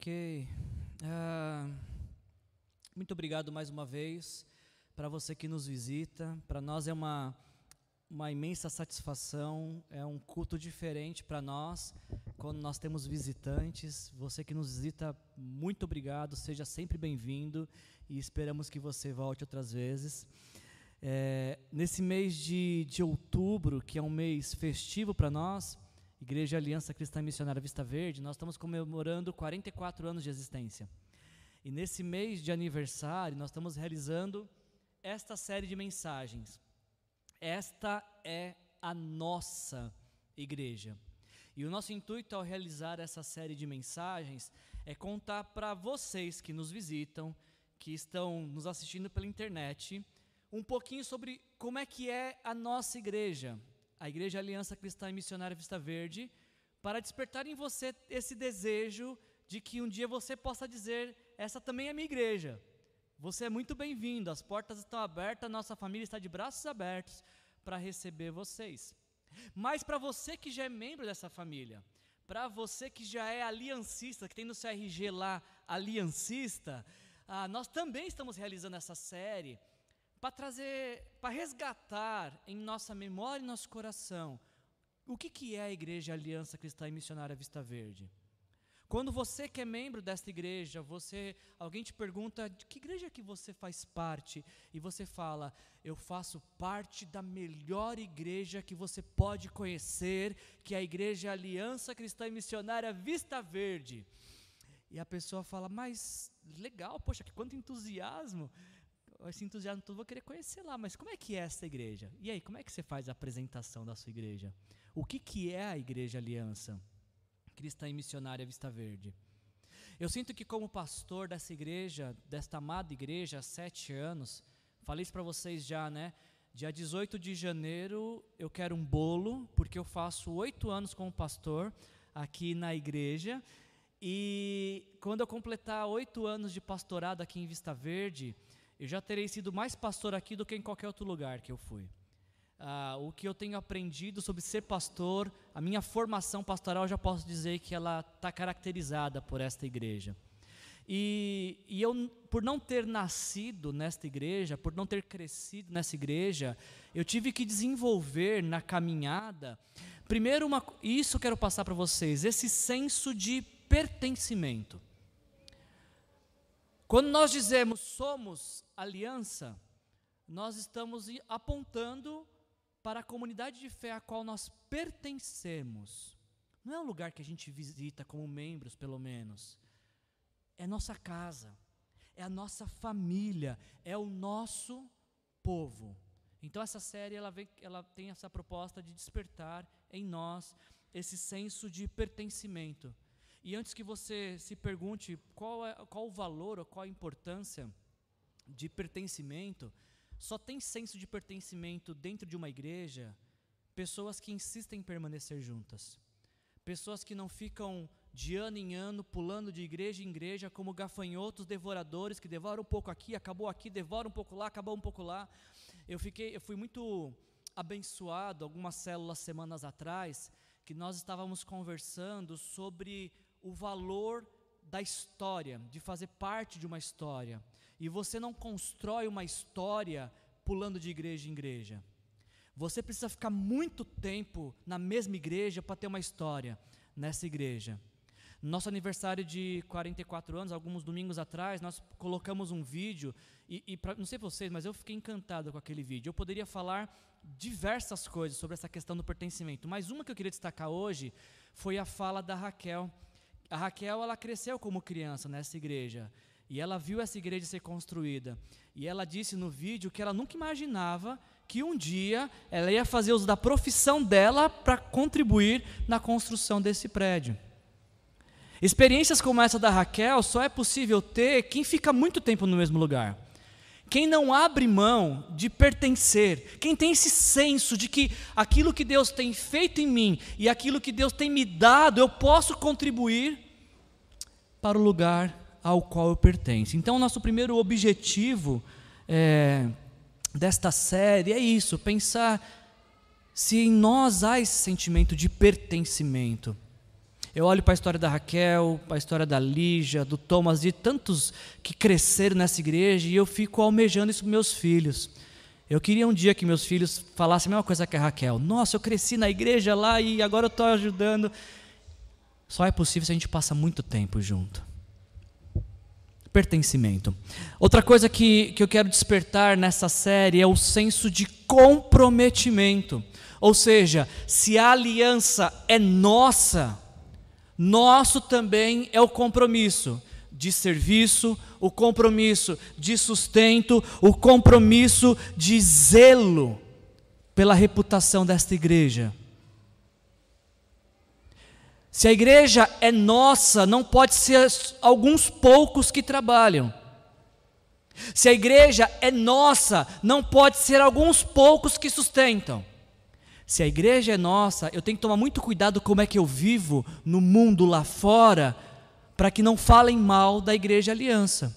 Ok. Uh, muito obrigado mais uma vez para você que nos visita. Para nós é uma, uma imensa satisfação, é um culto diferente para nós quando nós temos visitantes. Você que nos visita, muito obrigado, seja sempre bem-vindo e esperamos que você volte outras vezes. É, nesse mês de, de outubro, que é um mês festivo para nós, Igreja Aliança Cristã Missionária Vista Verde, nós estamos comemorando 44 anos de existência. E nesse mês de aniversário, nós estamos realizando esta série de mensagens. Esta é a nossa igreja. E o nosso intuito ao realizar essa série de mensagens é contar para vocês que nos visitam, que estão nos assistindo pela internet, um pouquinho sobre como é que é a nossa igreja, a Igreja Aliança Cristã e Missionária Vista Verde, para despertar em você esse desejo de que um dia você possa dizer: essa também é minha igreja. Você é muito bem-vindo, as portas estão abertas, nossa família está de braços abertos para receber vocês. Mas para você que já é membro dessa família, para você que já é aliancista, que tem no CRG lá aliancista, ah, nós também estamos realizando essa série para trazer, para resgatar em nossa memória e nosso coração o que, que é a Igreja Aliança Cristã e Missionária Vista Verde. Quando você que é membro desta igreja, você, alguém te pergunta de que igreja que você faz parte e você fala, eu faço parte da melhor igreja que você pode conhecer, que é a Igreja Aliança Cristã e Missionária Vista Verde. E a pessoa fala, mas legal, poxa, que quanto entusiasmo esse entusiasmo todo, vou querer conhecer lá, mas como é que é essa igreja? E aí, como é que você faz a apresentação da sua igreja? O que, que é a Igreja Aliança Cristã e Missionária Vista Verde? Eu sinto que como pastor dessa igreja, desta amada igreja, há sete anos, falei isso para vocês já, né? Dia 18 de janeiro eu quero um bolo, porque eu faço oito anos como pastor aqui na igreja. E quando eu completar oito anos de pastorado aqui em Vista Verde, eu já terei sido mais pastor aqui do que em qualquer outro lugar que eu fui. Ah, o que eu tenho aprendido sobre ser pastor, a minha formação pastoral, já posso dizer que ela está caracterizada por esta igreja. E, e, eu, por não ter nascido nesta igreja, por não ter crescido nessa igreja, eu tive que desenvolver na caminhada, primeiro, uma, isso quero passar para vocês, esse senso de pertencimento. Quando nós dizemos somos aliança, nós estamos apontando para a comunidade de fé a qual nós pertencemos. Não é um lugar que a gente visita como membros, pelo menos. É nossa casa, é a nossa família, é o nosso povo. Então essa série ela, vem, ela tem essa proposta de despertar em nós esse senso de pertencimento. E antes que você se pergunte qual, é, qual o valor ou qual a importância de pertencimento, só tem senso de pertencimento dentro de uma igreja pessoas que insistem em permanecer juntas. Pessoas que não ficam de ano em ano pulando de igreja em igreja como gafanhotos devoradores que devoram um pouco aqui, acabou aqui, devora um pouco lá, acabou um pouco lá. Eu fiquei, eu fui muito abençoado algumas células semanas atrás que nós estávamos conversando sobre o valor da história, de fazer parte de uma história. E você não constrói uma história pulando de igreja em igreja. Você precisa ficar muito tempo na mesma igreja para ter uma história nessa igreja. Nosso aniversário de 44 anos, alguns domingos atrás, nós colocamos um vídeo, e, e pra, não sei vocês, mas eu fiquei encantado com aquele vídeo. Eu poderia falar diversas coisas sobre essa questão do pertencimento, mas uma que eu queria destacar hoje foi a fala da Raquel, a Raquel, ela cresceu como criança nessa igreja. E ela viu essa igreja ser construída. E ela disse no vídeo que ela nunca imaginava que um dia ela ia fazer uso da profissão dela para contribuir na construção desse prédio. Experiências como essa da Raquel só é possível ter quem fica muito tempo no mesmo lugar. Quem não abre mão de pertencer, quem tem esse senso de que aquilo que Deus tem feito em mim e aquilo que Deus tem me dado, eu posso contribuir para o lugar ao qual eu pertenço. Então, nosso primeiro objetivo é, desta série é isso: pensar se em nós há esse sentimento de pertencimento. Eu olho para a história da Raquel, para a história da Lígia, do Thomas, de tantos que cresceram nessa igreja, e eu fico almejando isso para meus filhos. Eu queria um dia que meus filhos falassem a mesma coisa que a Raquel. Nossa, eu cresci na igreja lá e agora eu estou ajudando. Só é possível se a gente passa muito tempo junto. Pertencimento. Outra coisa que, que eu quero despertar nessa série é o senso de comprometimento. Ou seja, se a aliança é nossa, nosso também é o compromisso de serviço, o compromisso de sustento, o compromisso de zelo pela reputação desta igreja. Se a igreja é nossa, não pode ser alguns poucos que trabalham. Se a igreja é nossa, não pode ser alguns poucos que sustentam. Se a igreja é nossa, eu tenho que tomar muito cuidado como é que eu vivo no mundo lá fora, para que não falem mal da igreja aliança.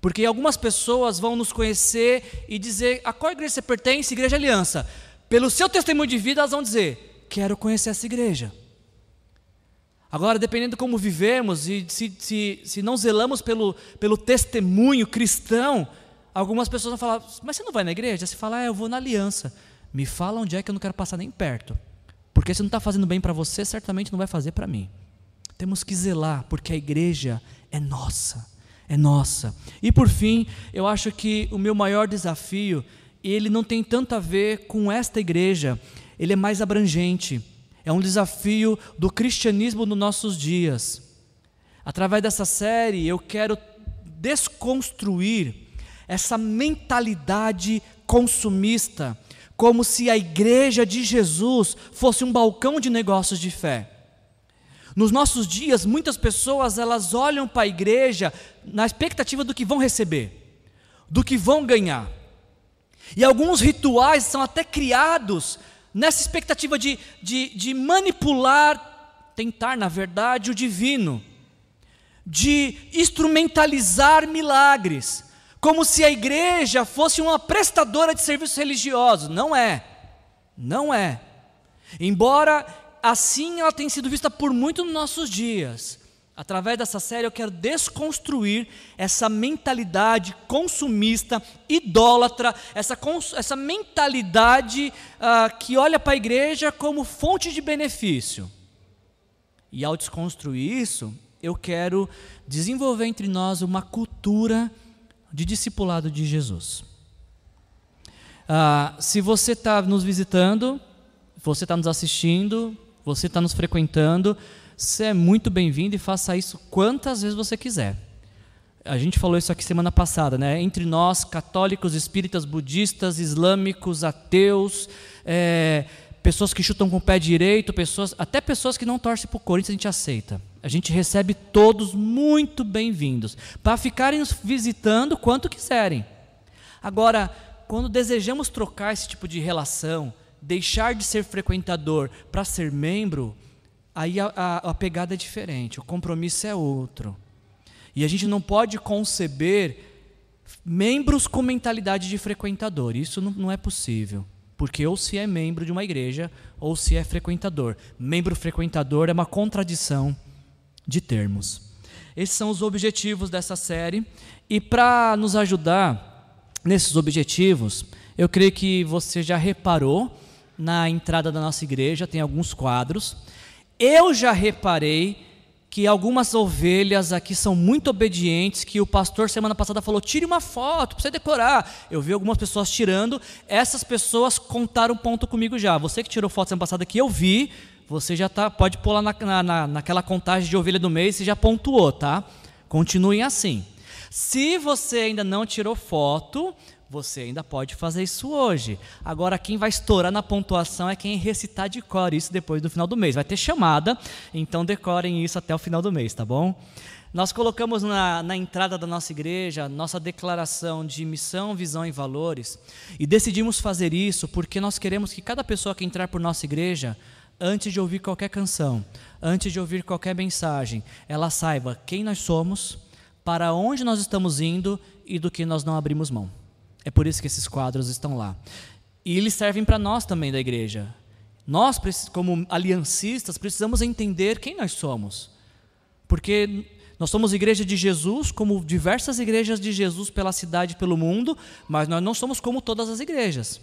Porque algumas pessoas vão nos conhecer e dizer a qual igreja você pertence, igreja aliança. Pelo seu testemunho de vida, elas vão dizer: quero conhecer essa igreja. Agora, dependendo de como vivemos e se, se, se não zelamos pelo, pelo testemunho cristão, algumas pessoas vão falar: mas você não vai na igreja? Você fala: ah, eu vou na aliança. Me fala onde é que eu não quero passar nem perto. Porque se não está fazendo bem para você, certamente não vai fazer para mim. Temos que zelar, porque a igreja é nossa, é nossa. E por fim, eu acho que o meu maior desafio, ele não tem tanto a ver com esta igreja, ele é mais abrangente. É um desafio do cristianismo nos nossos dias. Através dessa série, eu quero desconstruir essa mentalidade consumista como se a igreja de Jesus fosse um balcão de negócios de fé. Nos nossos dias, muitas pessoas elas olham para a igreja na expectativa do que vão receber, do que vão ganhar. E alguns rituais são até criados nessa expectativa de, de, de manipular, tentar, na verdade, o divino, de instrumentalizar milagres como se a igreja fosse uma prestadora de serviços religiosos. Não é. Não é. Embora assim ela tenha sido vista por muito nos nossos dias. Através dessa série eu quero desconstruir essa mentalidade consumista, idólatra, essa, essa mentalidade uh, que olha para a igreja como fonte de benefício. E ao desconstruir isso, eu quero desenvolver entre nós uma cultura de discipulado de Jesus. Ah, se você está nos visitando, você está nos assistindo, você está nos frequentando, você é muito bem-vindo e faça isso quantas vezes você quiser. A gente falou isso aqui semana passada, né? Entre nós, católicos, espíritas, budistas, islâmicos, ateus, é, pessoas que chutam com o pé direito, pessoas, até pessoas que não torcem para o Corinthians, a gente aceita. A gente recebe todos muito bem-vindos, para ficarem nos visitando quanto quiserem. Agora, quando desejamos trocar esse tipo de relação, deixar de ser frequentador para ser membro, aí a, a, a, pegada é diferente, o compromisso é outro. E a gente não pode conceber membros com mentalidade de frequentador, isso não, não é possível. Porque ou se é membro de uma igreja, ou se é frequentador. Membro frequentador é uma contradição de termos. Esses são os objetivos dessa série. E para nos ajudar nesses objetivos, eu creio que você já reparou na entrada da nossa igreja, tem alguns quadros. Eu já reparei que algumas ovelhas aqui são muito obedientes, que o pastor semana passada falou: tire uma foto para você decorar. Eu vi algumas pessoas tirando, essas pessoas contaram ponto comigo já. Você que tirou foto semana passada que eu vi, você já tá, pode pular na, na, naquela contagem de ovelha do mês e já pontuou, tá? Continuem assim. Se você ainda não tirou foto, você ainda pode fazer isso hoje. Agora, quem vai estourar na pontuação é quem recitar de cor isso depois do final do mês. Vai ter chamada, então decorem isso até o final do mês, tá bom? Nós colocamos na, na entrada da nossa igreja nossa declaração de missão, visão e valores e decidimos fazer isso porque nós queremos que cada pessoa que entrar por nossa igreja antes de ouvir qualquer canção, antes de ouvir qualquer mensagem, ela saiba quem nós somos, para onde nós estamos indo e do que nós não abrimos mão. É por isso que esses quadros estão lá. E eles servem para nós também da igreja. Nós, como aliancistas, precisamos entender quem nós somos. Porque nós somos igreja de Jesus, como diversas igrejas de Jesus pela cidade e pelo mundo, mas nós não somos como todas as igrejas.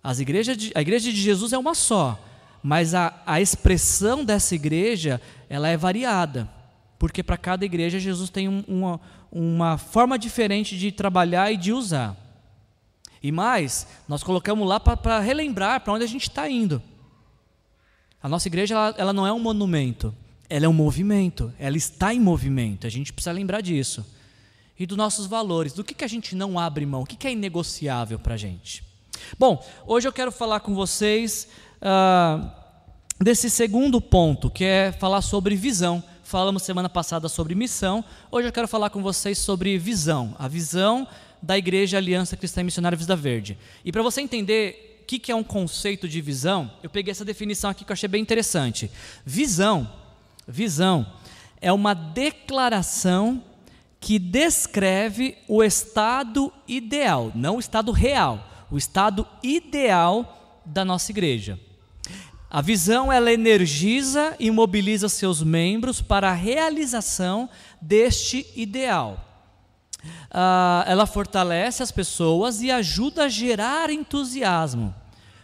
As igrejas de, a igreja de Jesus é uma só, mas a, a expressão dessa igreja ela é variada, porque para cada igreja Jesus tem um, uma, uma forma diferente de trabalhar e de usar. E mais, nós colocamos lá para relembrar para onde a gente está indo. A nossa igreja ela, ela, não é um monumento, ela é um movimento, ela está em movimento, a gente precisa lembrar disso. E dos nossos valores, do que, que a gente não abre mão, o que, que é inegociável para a gente. Bom, hoje eu quero falar com vocês uh, desse segundo ponto, que é falar sobre visão. Falamos semana passada sobre missão, hoje eu quero falar com vocês sobre visão, a visão da Igreja Aliança Cristã Missionária Vida Verde. E para você entender o que, que é um conceito de visão, eu peguei essa definição aqui que eu achei bem interessante. Visão, visão é uma declaração que descreve o estado ideal, não o estado real, o estado ideal da nossa igreja. A visão ela energiza e mobiliza seus membros para a realização deste ideal uh, ela fortalece as pessoas e ajuda a gerar entusiasmo.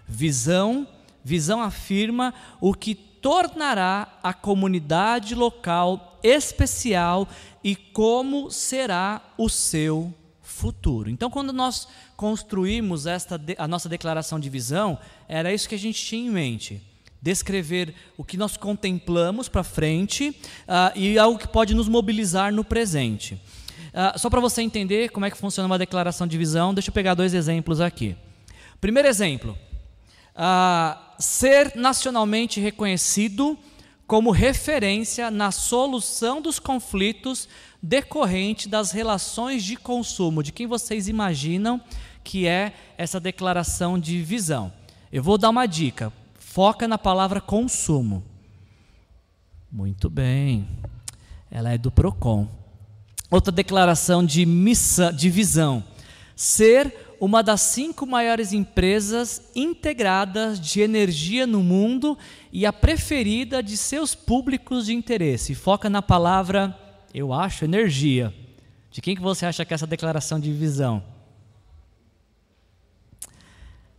Visão, visão afirma o que tornará a comunidade local especial e como será o seu futuro. Então, quando nós construímos esta a nossa declaração de visão, era isso que a gente tinha em mente descrever o que nós contemplamos para frente uh, e algo que pode nos mobilizar no presente. Uh, só para você entender como é que funciona uma declaração de visão, deixa eu pegar dois exemplos aqui. Primeiro exemplo: uh, ser nacionalmente reconhecido como referência na solução dos conflitos decorrentes das relações de consumo. De quem vocês imaginam que é essa declaração de visão? Eu vou dar uma dica. Foca na palavra consumo. Muito bem. Ela é do Procon. Outra declaração de, missão, de visão: ser uma das cinco maiores empresas integradas de energia no mundo e a preferida de seus públicos de interesse. Foca na palavra, eu acho, energia. De quem que você acha que é essa declaração de visão?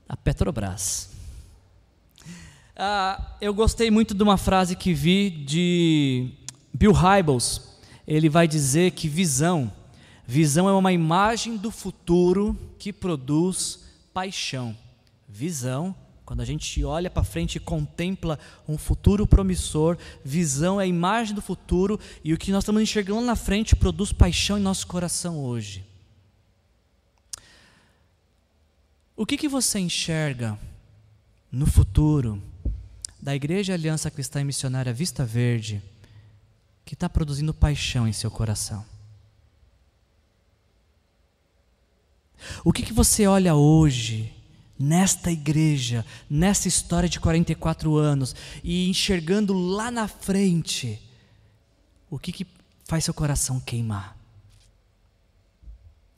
A Petrobras. Ah, eu gostei muito de uma frase que vi de Bill Hybels, ele vai dizer que visão, visão é uma imagem do futuro que produz paixão. Visão, quando a gente olha para frente e contempla um futuro promissor, visão é a imagem do futuro e o que nós estamos enxergando na frente produz paixão em nosso coração hoje. O que, que você enxerga no futuro da Igreja Aliança Cristã e Missionária Vista Verde? que está produzindo paixão em seu coração? O que, que você olha hoje, nesta igreja, nessa história de 44 anos, e enxergando lá na frente, o que, que faz seu coração queimar?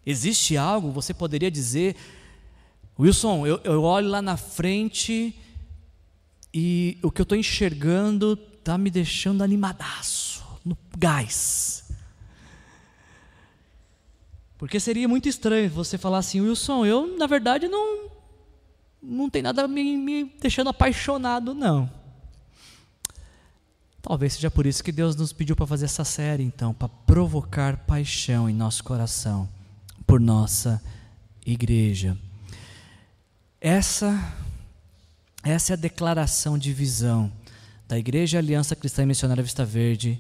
Existe algo, você poderia dizer, Wilson, eu, eu olho lá na frente e o que eu estou enxergando está me deixando animadaço no gás. Porque seria muito estranho você falar assim, Wilson, eu na verdade não não tem nada me, me deixando apaixonado, não. Talvez seja por isso que Deus nos pediu para fazer essa série, então, para provocar paixão em nosso coração por nossa igreja. Essa, essa é a declaração de visão da Igreja Aliança Cristã e Missionária Vista Verde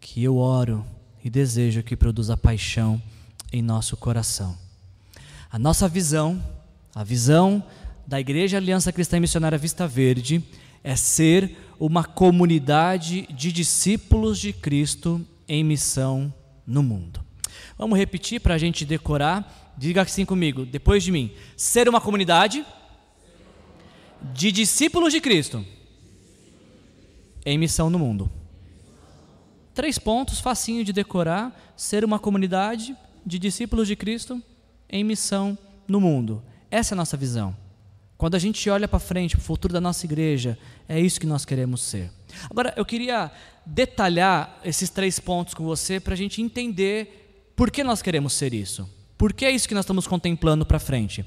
que eu oro e desejo que produza paixão em nosso coração. A nossa visão, a visão da Igreja Aliança Cristã e Missionária Vista Verde, é ser uma comunidade de discípulos de Cristo em missão no mundo. Vamos repetir para a gente decorar. Diga assim comigo, depois de mim: ser uma comunidade de discípulos de Cristo em missão no mundo. Três pontos, facinho de decorar: ser uma comunidade de discípulos de Cristo em missão no mundo. Essa é a nossa visão. Quando a gente olha para frente, para o futuro da nossa igreja, é isso que nós queremos ser. Agora, eu queria detalhar esses três pontos com você para a gente entender por que nós queremos ser isso. Por que é isso que nós estamos contemplando para frente?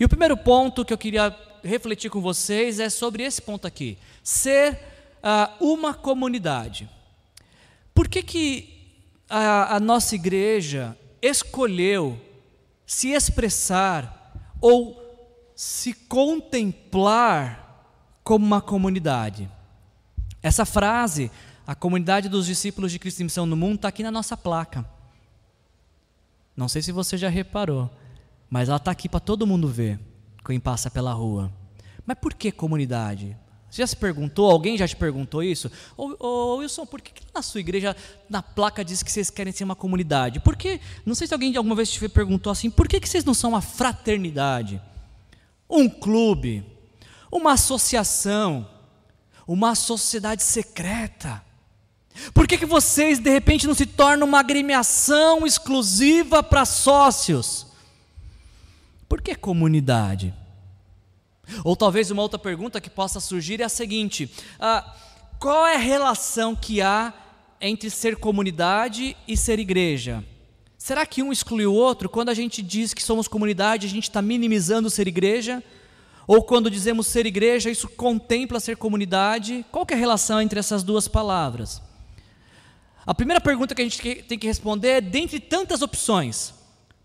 E o primeiro ponto que eu queria refletir com vocês é sobre esse ponto aqui: ser uh, uma comunidade. Por que, que a, a nossa igreja escolheu se expressar ou se contemplar como uma comunidade? Essa frase, a comunidade dos discípulos de Cristo em Missão no Mundo, está aqui na nossa placa. Não sei se você já reparou, mas ela está aqui para todo mundo ver, quem passa pela rua. Mas por que comunidade? Você já se perguntou? Alguém já te perguntou isso? Ô, Wilson, por que na sua igreja, na placa, diz que vocês querem ser uma comunidade? Por que? Não sei se alguém alguma vez te perguntou assim: por que, que vocês não são uma fraternidade? Um clube? Uma associação? uma sociedade secreta? Por que, que vocês de repente não se tornam uma agremiação exclusiva para sócios? Por que comunidade? Ou talvez uma outra pergunta que possa surgir é a seguinte: ah, qual é a relação que há entre ser comunidade e ser igreja? Será que um exclui o outro? Quando a gente diz que somos comunidade, a gente está minimizando ser igreja? Ou quando dizemos ser igreja, isso contempla ser comunidade? Qual é a relação entre essas duas palavras? A primeira pergunta que a gente tem que responder é, dentre tantas opções,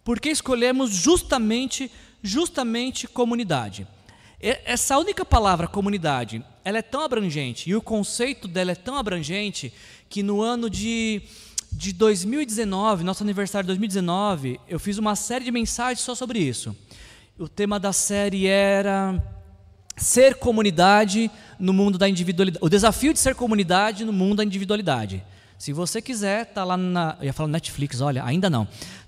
por que escolhemos justamente, justamente comunidade? Essa única palavra, comunidade, ela é tão abrangente, e o conceito dela é tão abrangente, que no ano de, de 2019, nosso aniversário de 2019, eu fiz uma série de mensagens só sobre isso. O tema da série era ser comunidade no mundo da individualidade. O desafio de ser comunidade no mundo da individualidade. Se você quiser, tá lá na, eu ia falar Netflix, olha, ainda não.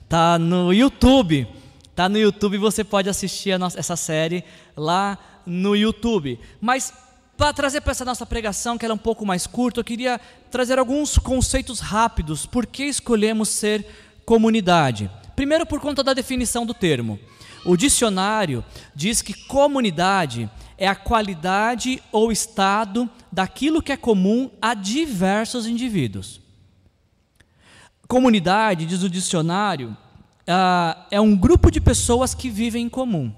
Tá no YouTube. Tá no YouTube, você pode assistir nossa, essa série lá no YouTube. Mas para trazer para essa nossa pregação, que ela é um pouco mais curta, eu queria trazer alguns conceitos rápidos. Por que escolhemos ser comunidade? Primeiro, por conta da definição do termo. O dicionário diz que comunidade é a qualidade ou estado daquilo que é comum a diversos indivíduos. Comunidade, diz o dicionário, uh, é um grupo de pessoas que vivem em comum.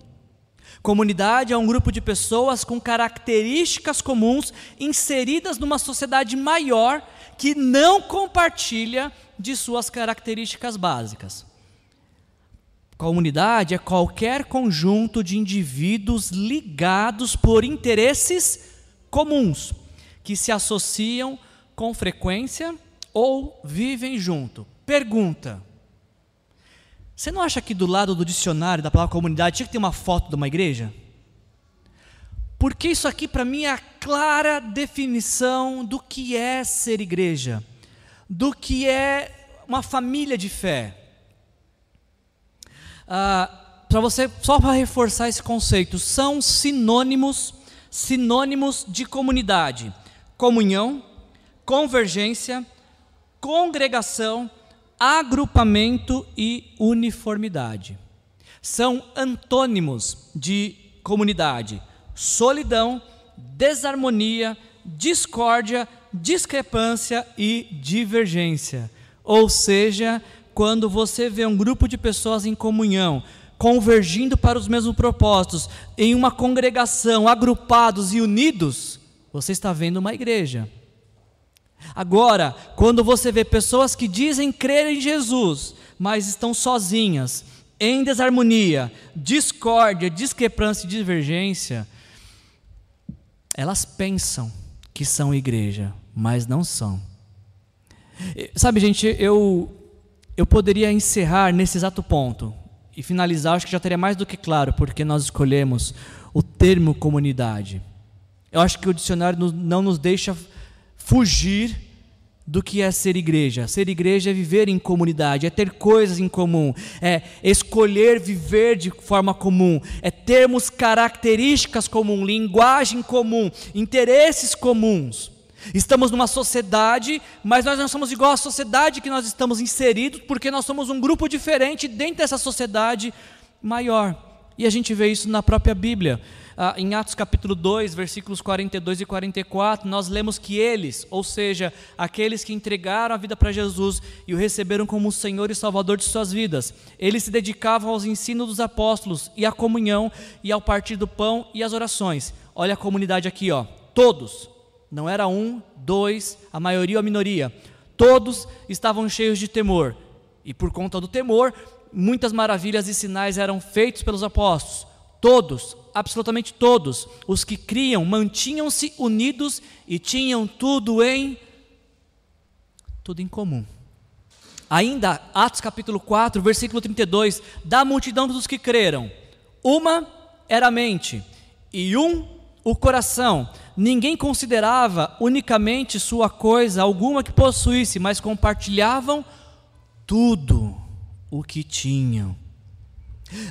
Comunidade é um grupo de pessoas com características comuns inseridas numa sociedade maior que não compartilha de suas características básicas. Comunidade é qualquer conjunto de indivíduos ligados por interesses comuns, que se associam com frequência ou vivem junto. Pergunta: Você não acha que do lado do dicionário da palavra comunidade tinha que ter uma foto de uma igreja? Porque isso aqui para mim é a clara definição do que é ser igreja, do que é uma família de fé ah, para você, só para reforçar esse conceito, são sinônimos, sinônimos de comunidade: comunhão, convergência, congregação, agrupamento e uniformidade. São antônimos de comunidade: solidão, desarmonia, discórdia, discrepância e divergência. Ou seja, quando você vê um grupo de pessoas em comunhão, convergindo para os mesmos propósitos, em uma congregação, agrupados e unidos, você está vendo uma igreja. Agora, quando você vê pessoas que dizem crer em Jesus, mas estão sozinhas, em desarmonia, discórdia, discrepância e divergência, elas pensam que são igreja, mas não são. Sabe, gente, eu eu poderia encerrar nesse exato ponto e finalizar, acho que já teria mais do que claro porque nós escolhemos o termo comunidade. Eu acho que o dicionário não nos deixa fugir do que é ser igreja. Ser igreja é viver em comunidade, é ter coisas em comum, é escolher viver de forma comum, é termos características comuns, linguagem comum, interesses comuns. Estamos numa sociedade, mas nós não somos igual à sociedade que nós estamos inseridos, porque nós somos um grupo diferente dentro dessa sociedade maior. E a gente vê isso na própria Bíblia. Ah, em Atos capítulo 2, versículos 42 e 44, nós lemos que eles, ou seja, aqueles que entregaram a vida para Jesus e o receberam como Senhor e Salvador de suas vidas, eles se dedicavam aos ensinos dos apóstolos e à comunhão e ao partir do pão e às orações. Olha a comunidade aqui, ó, todos, não era um, dois, a maioria ou a minoria, todos estavam cheios de temor e por conta do temor, muitas maravilhas e sinais eram feitos pelos apóstolos. Todos, absolutamente todos, os que criam mantinham-se unidos e tinham tudo em tudo em comum. Ainda Atos capítulo 4, versículo 32, da multidão dos que creram, uma era a mente e um o coração. Ninguém considerava unicamente sua coisa alguma que possuísse, mas compartilhavam tudo o que tinham.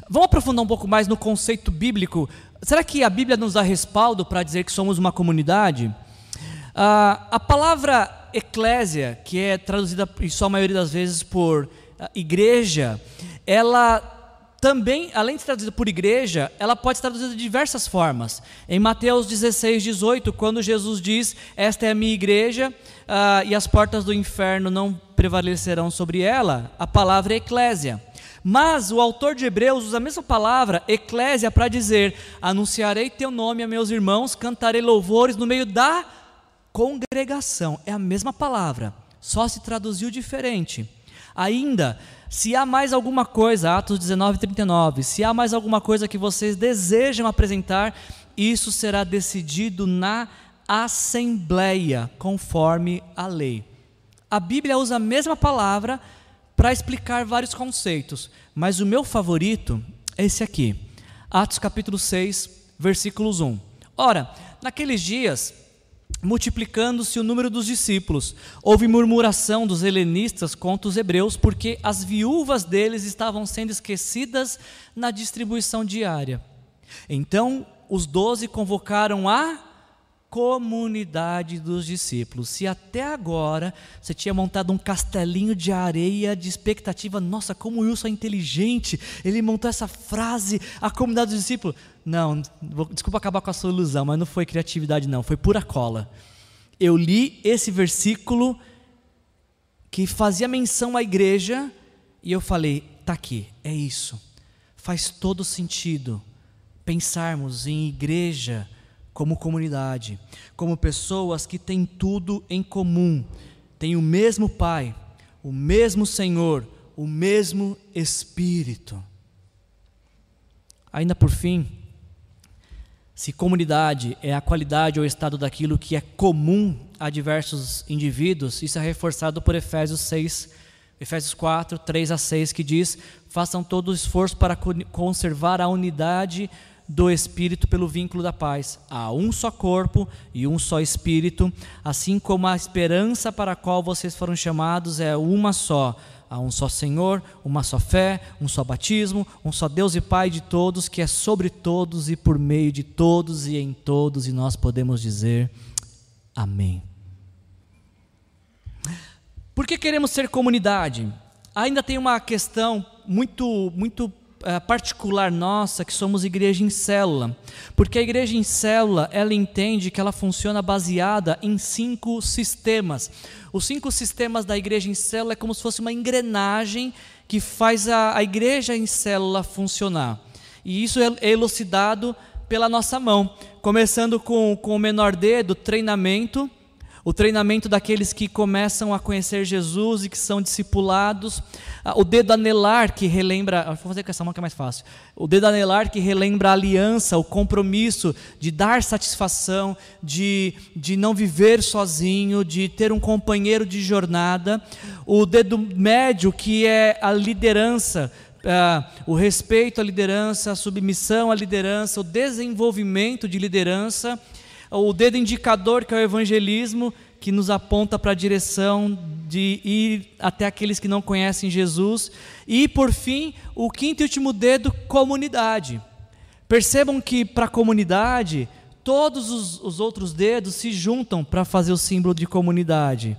Vamos aprofundar um pouco mais no conceito bíblico. Será que a Bíblia nos dá respaldo para dizer que somos uma comunidade? Ah, a palavra eclésia, que é traduzida em sua maioria das vezes por ah, igreja, ela também, além de ser traduzida por igreja, ela pode ser traduzida de diversas formas. Em Mateus 16, 18, quando Jesus diz: Esta é a minha igreja ah, e as portas do inferno não prevalecerão sobre ela, a palavra é eclésia. Mas o autor de Hebreus usa a mesma palavra, eclésia, para dizer: Anunciarei teu nome a meus irmãos, cantarei louvores no meio da congregação. É a mesma palavra, só se traduziu diferente. Ainda, se há mais alguma coisa, Atos 19, 39, se há mais alguma coisa que vocês desejam apresentar, isso será decidido na assembleia, conforme a lei. A Bíblia usa a mesma palavra para explicar vários conceitos, mas o meu favorito é esse aqui, Atos capítulo 6, versículos 1. Ora, naqueles dias, multiplicando-se o número dos discípulos, houve murmuração dos helenistas contra os hebreus, porque as viúvas deles estavam sendo esquecidas na distribuição diária. Então, os doze convocaram a comunidade dos discípulos. Se até agora você tinha montado um castelinho de areia de expectativa, nossa, como o Wilson é inteligente, ele montou essa frase, a comunidade dos discípulos. Não, desculpa acabar com a sua ilusão, mas não foi criatividade, não, foi pura cola. Eu li esse versículo que fazia menção à igreja e eu falei: tá aqui, é isso. Faz todo sentido pensarmos em igreja como comunidade, como pessoas que têm tudo em comum, têm o mesmo Pai, o mesmo Senhor, o mesmo Espírito. Ainda por fim, se comunidade é a qualidade ou estado daquilo que é comum a diversos indivíduos, isso é reforçado por Efésios 6, Efésios 4, 3 a 6, que diz: façam todo o esforço para conservar a unidade do Espírito pelo vínculo da paz. Há um só corpo e um só Espírito, assim como a esperança para a qual vocês foram chamados é uma só. Há um só Senhor, uma só fé, um só batismo, um só Deus e Pai de todos, que é sobre todos e por meio de todos e em todos, e nós podemos dizer amém. Por que queremos ser comunidade? Ainda tem uma questão muito, muito particular nossa que somos igreja em célula, porque a igreja em célula ela entende que ela funciona baseada em cinco sistemas. Os cinco sistemas da igreja em célula é como se fosse uma engrenagem que faz a, a igreja em célula funcionar. E isso é elucidado pela nossa mão, começando com, com o menor dedo, treinamento o treinamento daqueles que começam a conhecer Jesus e que são discipulados, ah, o dedo anelar que relembra, vou fazer com essa mão que é mais fácil, o dedo anelar que relembra a aliança, o compromisso de dar satisfação, de, de não viver sozinho, de ter um companheiro de jornada, o dedo médio que é a liderança, Uh, o respeito à liderança, a submissão à liderança, o desenvolvimento de liderança, o dedo indicador, que é o evangelismo, que nos aponta para a direção de ir até aqueles que não conhecem Jesus. E, por fim, o quinto e último dedo, comunidade. Percebam que para a comunidade, todos os, os outros dedos se juntam para fazer o símbolo de comunidade.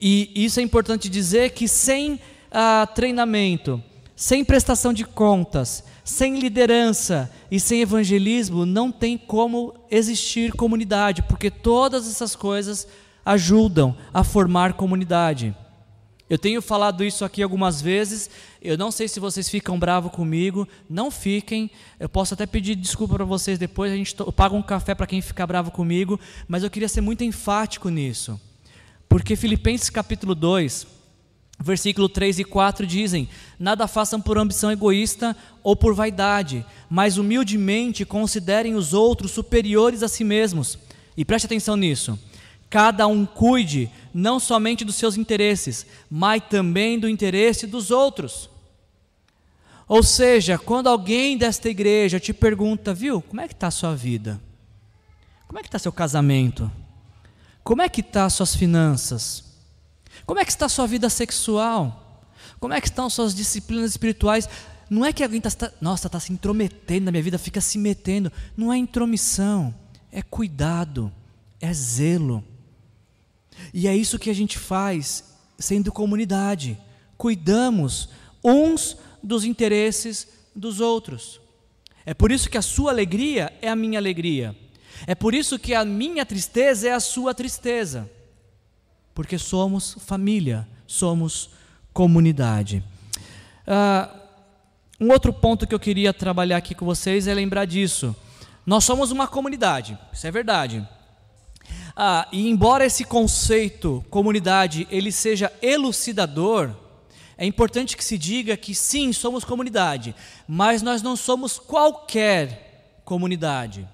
E isso é importante dizer que sem ah, treinamento, sem prestação de contas, sem liderança e sem evangelismo não tem como existir comunidade, porque todas essas coisas ajudam a formar comunidade. Eu tenho falado isso aqui algumas vezes. Eu não sei se vocês ficam bravos comigo. Não fiquem. Eu posso até pedir desculpa para vocês depois. A gente paga um café para quem ficar bravo comigo. Mas eu queria ser muito enfático nisso. Porque Filipenses capítulo 2, Versículo 3 e 4 dizem: Nada façam por ambição egoísta ou por vaidade, mas humildemente considerem os outros superiores a si mesmos. E preste atenção nisso. Cada um cuide não somente dos seus interesses, mas também do interesse dos outros. Ou seja, quando alguém desta igreja te pergunta, viu, como é que está a sua vida? Como é que está seu casamento? Como é que está suas finanças? Como é que está a sua vida sexual? Como é que estão suas disciplinas espirituais? Não é que alguém está, nossa, está se intrometendo na minha vida, fica se metendo. Não é intromissão, é cuidado, é zelo. E é isso que a gente faz sendo comunidade. Cuidamos uns dos interesses dos outros. É por isso que a sua alegria é a minha alegria. É por isso que a minha tristeza é a sua tristeza porque somos família, somos comunidade. Uh, um outro ponto que eu queria trabalhar aqui com vocês é lembrar disso. Nós somos uma comunidade, isso é verdade. Ah, e embora esse conceito comunidade ele seja elucidador, é importante que se diga que sim, somos comunidade, mas nós não somos qualquer comunidade.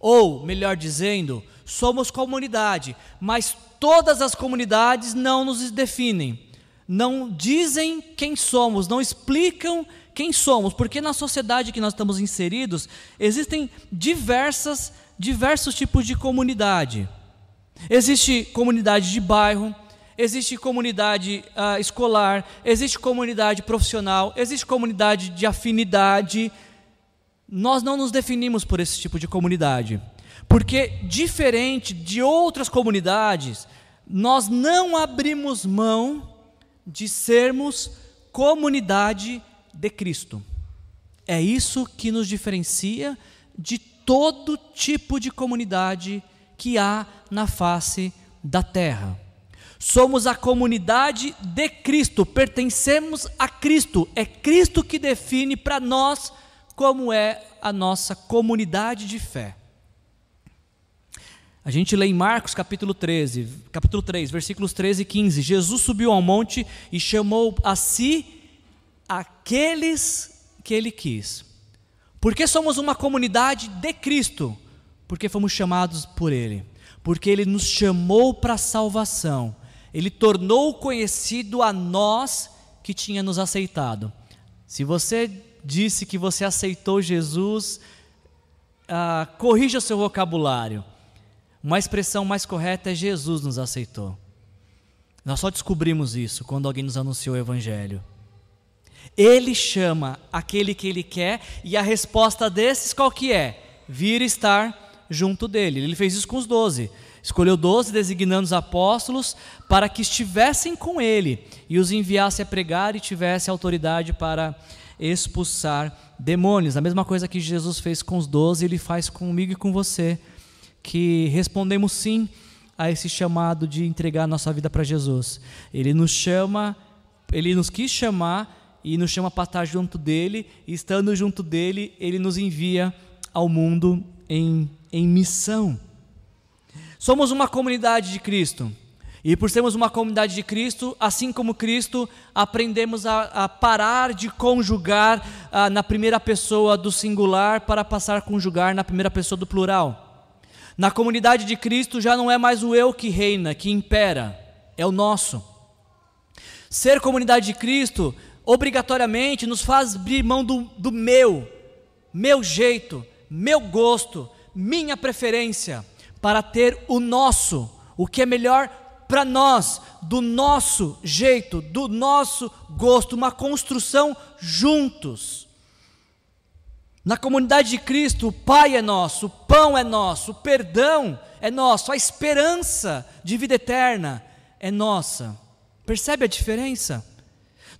Ou, melhor dizendo, somos comunidade, mas todas as comunidades não nos definem, não dizem quem somos, não explicam quem somos, porque na sociedade que nós estamos inseridos existem diversas, diversos tipos de comunidade. Existe comunidade de bairro, existe comunidade uh, escolar, existe comunidade profissional, existe comunidade de afinidade. Nós não nos definimos por esse tipo de comunidade. Porque, diferente de outras comunidades, nós não abrimos mão de sermos comunidade de Cristo. É isso que nos diferencia de todo tipo de comunidade que há na face da terra. Somos a comunidade de Cristo, pertencemos a Cristo. É Cristo que define para nós como é a nossa comunidade de fé. A gente lê em Marcos capítulo 13, capítulo 3, versículos 13 e 15. Jesus subiu ao monte e chamou a si aqueles que ele quis. Porque somos uma comunidade de Cristo? Porque fomos chamados por ele. Porque ele nos chamou para a salvação. Ele tornou conhecido a nós que tinha nos aceitado. Se você disse que você aceitou Jesus, ah, corrija seu vocabulário uma expressão mais correta é Jesus nos aceitou. Nós só descobrimos isso quando alguém nos anunciou o Evangelho. Ele chama aquele que ele quer e a resposta desses qual que é? Vir estar junto dele. Ele fez isso com os doze. Escolheu doze, designando os apóstolos para que estivessem com ele e os enviasse a pregar e tivesse autoridade para expulsar demônios. A mesma coisa que Jesus fez com os doze, ele faz comigo e com você que respondemos sim a esse chamado de entregar nossa vida para Jesus. Ele nos chama, ele nos quis chamar e nos chama para estar junto dele, e estando junto dele, ele nos envia ao mundo em, em missão. Somos uma comunidade de Cristo. E por sermos uma comunidade de Cristo, assim como Cristo, aprendemos a, a parar de conjugar ah, na primeira pessoa do singular para passar a conjugar na primeira pessoa do plural. Na comunidade de Cristo já não é mais o eu que reina, que impera, é o nosso. Ser comunidade de Cristo, obrigatoriamente, nos faz abrir mão do, do meu, meu jeito, meu gosto, minha preferência, para ter o nosso, o que é melhor para nós, do nosso jeito, do nosso gosto, uma construção juntos. Na comunidade de Cristo, o Pai é nosso, o pão é nosso, o perdão é nosso, a esperança de vida eterna é nossa. Percebe a diferença?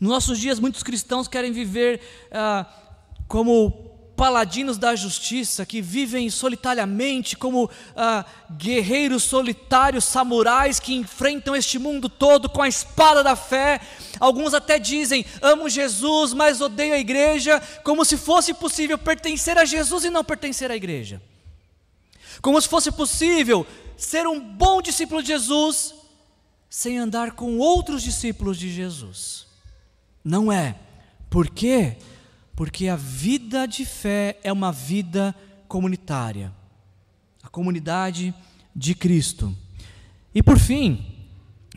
Nos nossos dias, muitos cristãos querem viver ah, como paladinos da justiça que vivem solitariamente, como ah, guerreiros solitários, samurais que enfrentam este mundo todo com a espada da fé. Alguns até dizem: amo Jesus, mas odeio a igreja, como se fosse possível pertencer a Jesus e não pertencer à igreja. Como se fosse possível ser um bom discípulo de Jesus sem andar com outros discípulos de Jesus. Não é. Por quê? A vida de fé é uma vida comunitária. A comunidade de Cristo. E por fim,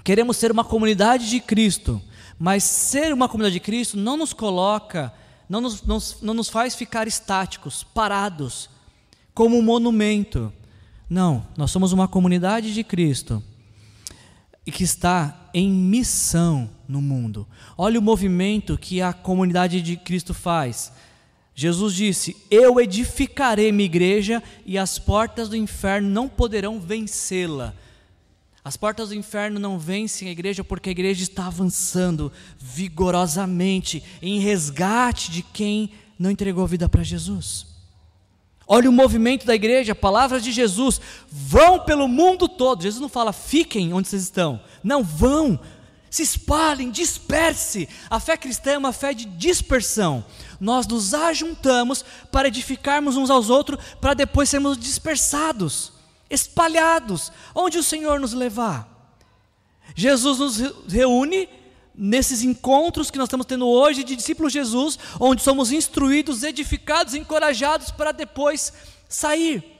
queremos ser uma comunidade de Cristo, mas ser uma comunidade de Cristo não nos coloca, não nos, não, não nos faz ficar estáticos, parados, como um monumento. Não, nós somos uma comunidade de Cristo e que está em missão no mundo. Olha o movimento que a comunidade de Cristo faz. Jesus disse: Eu edificarei minha igreja e as portas do inferno não poderão vencê-la. As portas do inferno não vencem a igreja porque a igreja está avançando vigorosamente em resgate de quem não entregou a vida para Jesus. Olha o movimento da igreja, palavras de Jesus, vão pelo mundo todo. Jesus não fala, fiquem onde vocês estão. Não, vão, se espalhem, disperse. A fé cristã é uma fé de dispersão. Nós nos ajuntamos para edificarmos uns aos outros, para depois sermos dispersados, espalhados, onde o Senhor nos levar. Jesus nos reúne nesses encontros que nós estamos tendo hoje de discípulos de Jesus, onde somos instruídos, edificados, encorajados para depois sair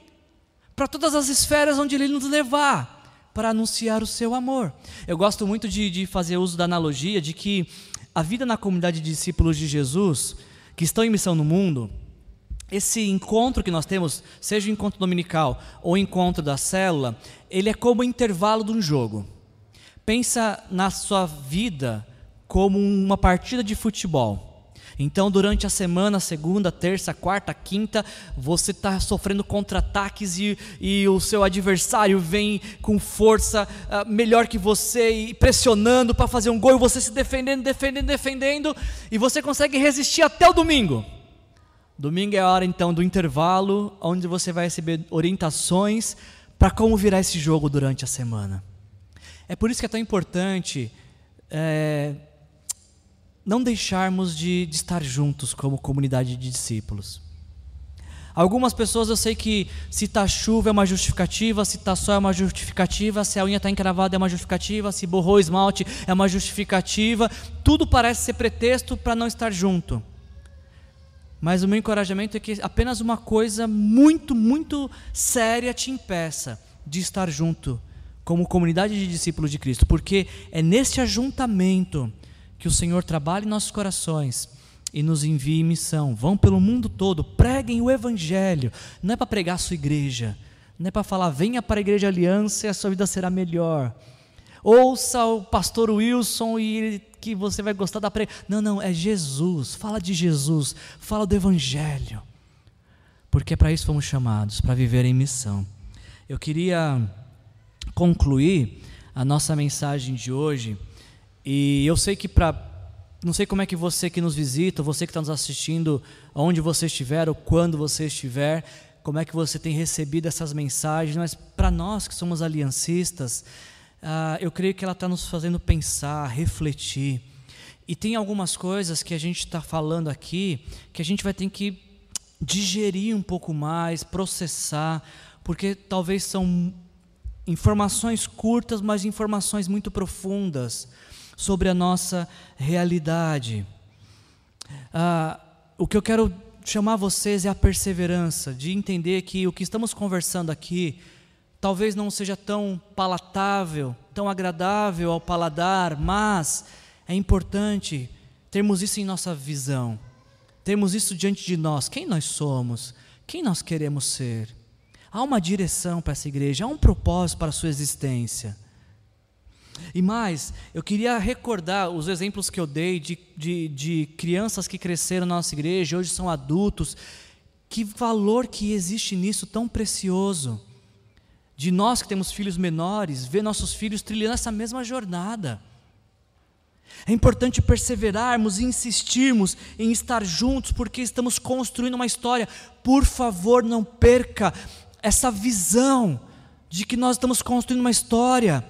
para todas as esferas onde Ele nos levar, para anunciar o seu amor. Eu gosto muito de, de fazer uso da analogia de que a vida na comunidade de discípulos de Jesus, que estão em missão no mundo, esse encontro que nós temos, seja o encontro dominical ou o encontro da célula, ele é como o intervalo de um jogo. Pensa na sua vida como uma partida de futebol. Então, durante a semana, segunda, terça, quarta, quinta, você está sofrendo contra-ataques e, e, o seu adversário vem com força uh, melhor que você e pressionando para fazer um gol e você se defendendo, defendendo, defendendo e você consegue resistir até o domingo. Domingo é a hora então do intervalo, onde você vai receber orientações para como virar esse jogo durante a semana. É por isso que é tão importante é, não deixarmos de, de estar juntos como comunidade de discípulos. Algumas pessoas eu sei que se está chuva é uma justificativa, se está sol é uma justificativa, se a unha está encravada é uma justificativa, se borrou o esmalte é uma justificativa. Tudo parece ser pretexto para não estar junto. Mas o meu encorajamento é que apenas uma coisa muito, muito séria te impeça de estar junto como comunidade de discípulos de Cristo, porque é nesse ajuntamento que o Senhor trabalha em nossos corações e nos envia em missão. Vão pelo mundo todo, preguem o Evangelho. Não é para pregar a sua igreja, não é para falar, venha para a igreja aliança e a sua vida será melhor. Ouça o pastor Wilson e que você vai gostar da pregação. Não, não, é Jesus. Fala de Jesus, fala do Evangelho. Porque é para isso fomos chamados, para viver em missão. Eu queria concluir a nossa mensagem de hoje, e eu sei que para. Não sei como é que você que nos visita, você que está nos assistindo, onde você estiver ou quando você estiver, como é que você tem recebido essas mensagens, mas para nós que somos aliancistas, uh, eu creio que ela está nos fazendo pensar, refletir. E tem algumas coisas que a gente está falando aqui que a gente vai ter que digerir um pouco mais, processar, porque talvez são informações curtas, mas informações muito profundas sobre a nossa realidade. Ah, o que eu quero chamar vocês é a perseverança, de entender que o que estamos conversando aqui talvez não seja tão palatável, tão agradável ao paladar, mas é importante termos isso em nossa visão, termos isso diante de nós. Quem nós somos? Quem nós queremos ser? Há uma direção para essa igreja, há um propósito para a sua existência. E mais, eu queria recordar os exemplos que eu dei de, de, de crianças que cresceram na nossa igreja, hoje são adultos. Que valor que existe nisso tão precioso. De nós que temos filhos menores, ver nossos filhos trilhando essa mesma jornada. É importante perseverarmos e insistirmos em estar juntos, porque estamos construindo uma história. Por favor, não perca essa visão de que nós estamos construindo uma história.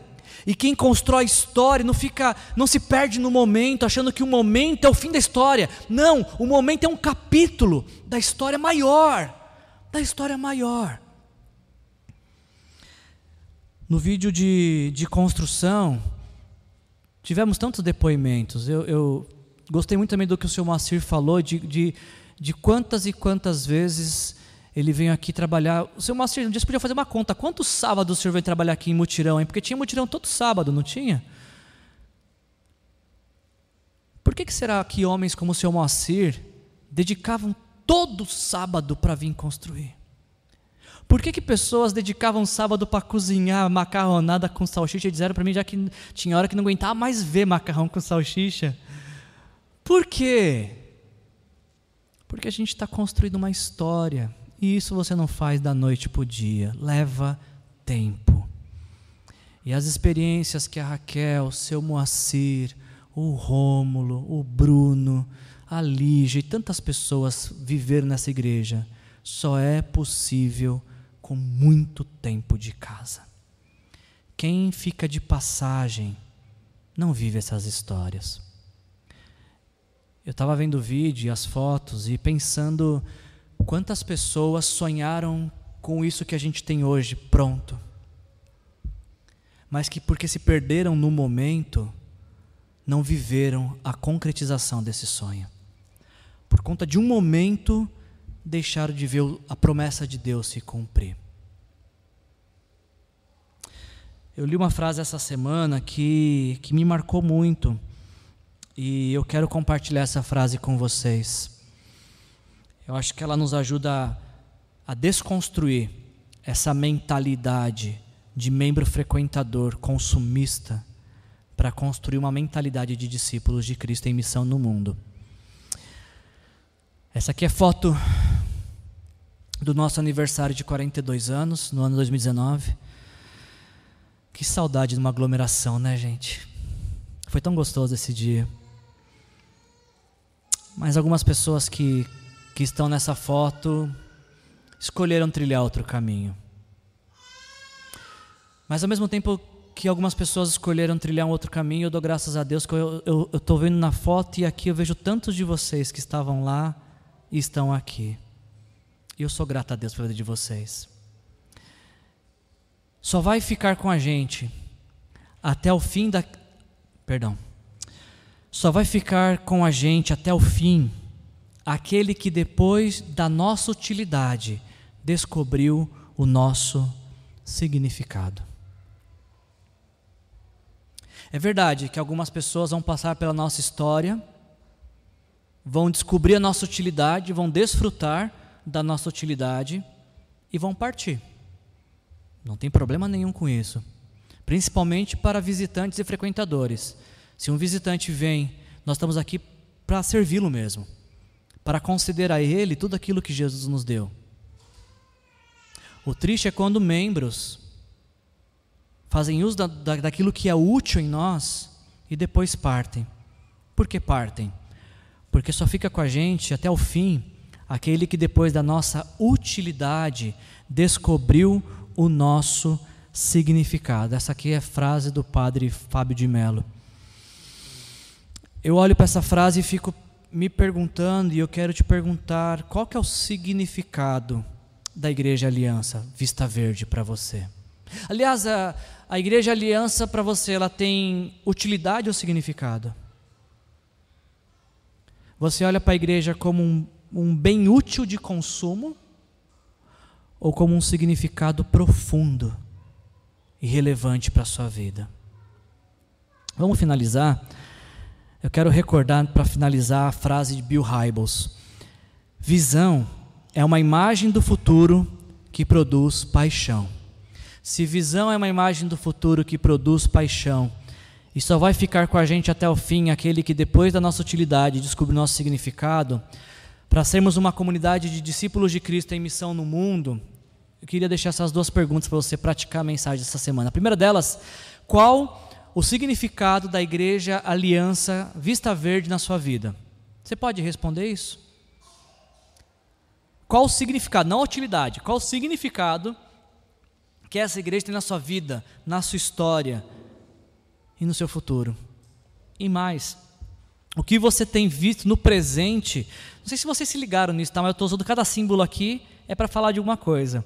E quem constrói história não fica, não se perde no momento, achando que o momento é o fim da história. Não, o momento é um capítulo da história maior, da história maior. No vídeo de, de construção, tivemos tantos depoimentos. Eu, eu, gostei muito também do que o senhor Moacir falou, de, de, de quantas e quantas vezes ele veio aqui trabalhar. O senhor Moacir, um dia você podia fazer uma conta. Quantos sábados o senhor veio trabalhar aqui em mutirão? Hein? Porque tinha mutirão todo sábado, não tinha? Por que, que será que homens como o senhor Moacir dedicavam todo sábado para vir construir? Por que, que pessoas dedicavam sábado para cozinhar macarronada com salsicha e disseram para mim já que tinha hora que não aguentava mais ver macarrão com salsicha? Por quê? Porque a gente está construindo uma história. E isso você não faz da noite para o dia. Leva tempo. E as experiências que a Raquel, seu Moacir, o Rômulo, o Bruno, a Lígia e tantas pessoas viveram nessa igreja, só é possível com muito tempo de casa. Quem fica de passagem não vive essas histórias. Eu estava vendo o vídeo e as fotos e pensando quantas pessoas sonharam com isso que a gente tem hoje pronto, mas que porque se perderam no momento, não viveram a concretização desse sonho. Por conta de um momento deixaram de ver a promessa de Deus se cumprir. Eu li uma frase essa semana que, que me marcou muito e eu quero compartilhar essa frase com vocês. Eu acho que ela nos ajuda a, a desconstruir essa mentalidade de membro frequentador, consumista, para construir uma mentalidade de discípulos de Cristo em missão no mundo. Essa aqui é foto do nosso aniversário de 42 anos, no ano 2019. Que saudade de uma aglomeração, né, gente? Foi tão gostoso esse dia. Mas algumas pessoas que, que estão nessa foto escolheram trilhar outro caminho. Mas ao mesmo tempo que algumas pessoas escolheram trilhar um outro caminho, eu dou graças a Deus que eu estou vendo na foto e aqui eu vejo tantos de vocês que estavam lá e estão aqui. E eu sou grato a Deus pela vida de vocês. Só vai ficar com a gente até o fim da. Perdão. Só vai ficar com a gente até o fim aquele que depois da nossa utilidade descobriu o nosso significado. É verdade que algumas pessoas vão passar pela nossa história, vão descobrir a nossa utilidade, vão desfrutar da nossa utilidade e vão partir. Não tem problema nenhum com isso. Principalmente para visitantes e frequentadores. Se um visitante vem, nós estamos aqui para servi-lo mesmo, para conceder a ele tudo aquilo que Jesus nos deu. O triste é quando membros fazem uso da, da, daquilo que é útil em nós e depois partem. Por que partem? Porque só fica com a gente até o fim aquele que depois da nossa utilidade descobriu o nosso significado. Essa aqui é a frase do padre Fábio de Mello. Eu olho para essa frase e fico me perguntando, e eu quero te perguntar, qual que é o significado da Igreja Aliança Vista Verde para você? Aliás, a, a Igreja Aliança para você, ela tem utilidade ou significado? Você olha para a igreja como um um bem útil de consumo ou como um significado profundo e relevante para a sua vida. Vamos finalizar. Eu quero recordar para finalizar a frase de Bill Hybels. Visão é uma imagem do futuro que produz paixão. Se visão é uma imagem do futuro que produz paixão, e só vai ficar com a gente até o fim aquele que depois da nossa utilidade descobre o nosso significado, para sermos uma comunidade de discípulos de Cristo em missão no mundo, eu queria deixar essas duas perguntas para você praticar a mensagem dessa semana. A primeira delas, qual o significado da igreja Aliança Vista Verde na sua vida? Você pode responder isso? Qual o significado, não a utilidade, qual o significado que essa igreja tem na sua vida, na sua história e no seu futuro? E mais, o que você tem visto no presente, não sei se vocês se ligaram nisso, tá? mas eu estou usando cada símbolo aqui é para falar de alguma coisa.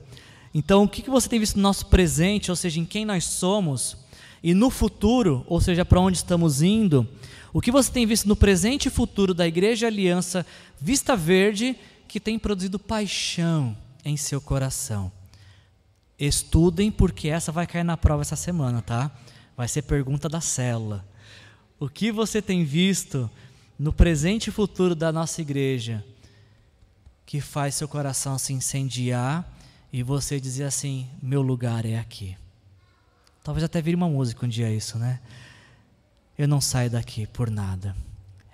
Então, o que, que você tem visto no nosso presente, ou seja, em quem nós somos, e no futuro, ou seja, para onde estamos indo, o que você tem visto no presente e futuro da Igreja Aliança Vista Verde, que tem produzido paixão em seu coração? Estudem, porque essa vai cair na prova essa semana, tá? Vai ser pergunta da célula. O que você tem visto no presente e futuro da nossa igreja que faz seu coração se incendiar e você dizer assim: meu lugar é aqui. Talvez até vire uma música um dia isso, né? Eu não saio daqui por nada.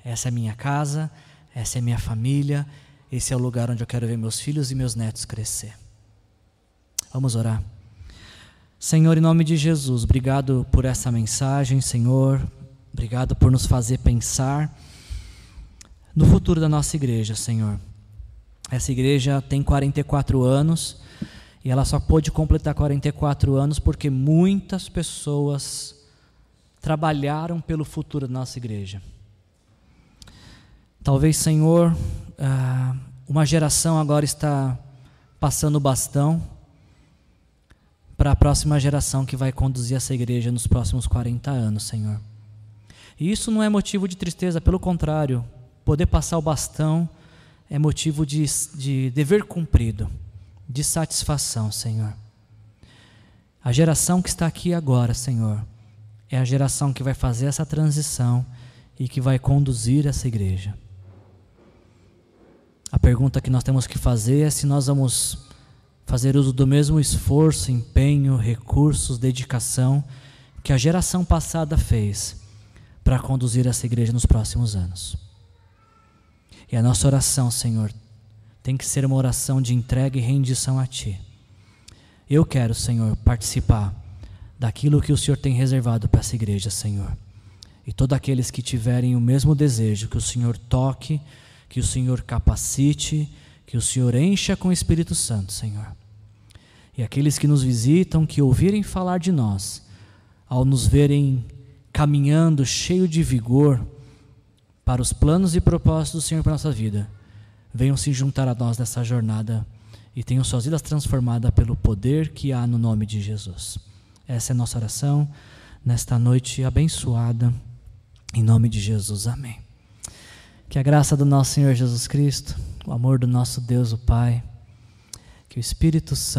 Essa é minha casa, essa é minha família, esse é o lugar onde eu quero ver meus filhos e meus netos crescer. Vamos orar. Senhor, em nome de Jesus, obrigado por essa mensagem, Senhor. Obrigado por nos fazer pensar no futuro da nossa igreja, Senhor. Essa igreja tem 44 anos e ela só pôde completar 44 anos porque muitas pessoas trabalharam pelo futuro da nossa igreja. Talvez, Senhor, ah, uma geração agora está passando o bastão para a próxima geração que vai conduzir essa igreja nos próximos 40 anos, Senhor. E isso não é motivo de tristeza, pelo contrário, poder passar o bastão é motivo de, de dever cumprido, de satisfação, Senhor. A geração que está aqui agora, Senhor, é a geração que vai fazer essa transição e que vai conduzir essa igreja. A pergunta que nós temos que fazer é se nós vamos fazer uso do mesmo esforço, empenho, recursos, dedicação que a geração passada fez para conduzir essa igreja nos próximos anos. E a nossa oração, Senhor, tem que ser uma oração de entrega e rendição a Ti. Eu quero, Senhor, participar daquilo que o Senhor tem reservado para essa igreja, Senhor. E todos aqueles que tiverem o mesmo desejo, que o Senhor toque, que o Senhor capacite, que o Senhor encha com o Espírito Santo, Senhor. E aqueles que nos visitam, que ouvirem falar de nós, ao nos verem caminhando cheio de vigor, para os planos e propósitos do Senhor para a nossa vida, venham se juntar a nós nessa jornada e tenham suas vidas transformadas pelo poder que há no nome de Jesus. Essa é a nossa oração nesta noite abençoada, em nome de Jesus. Amém. Que a graça do nosso Senhor Jesus Cristo, o amor do nosso Deus, o Pai, que o Espírito Santo,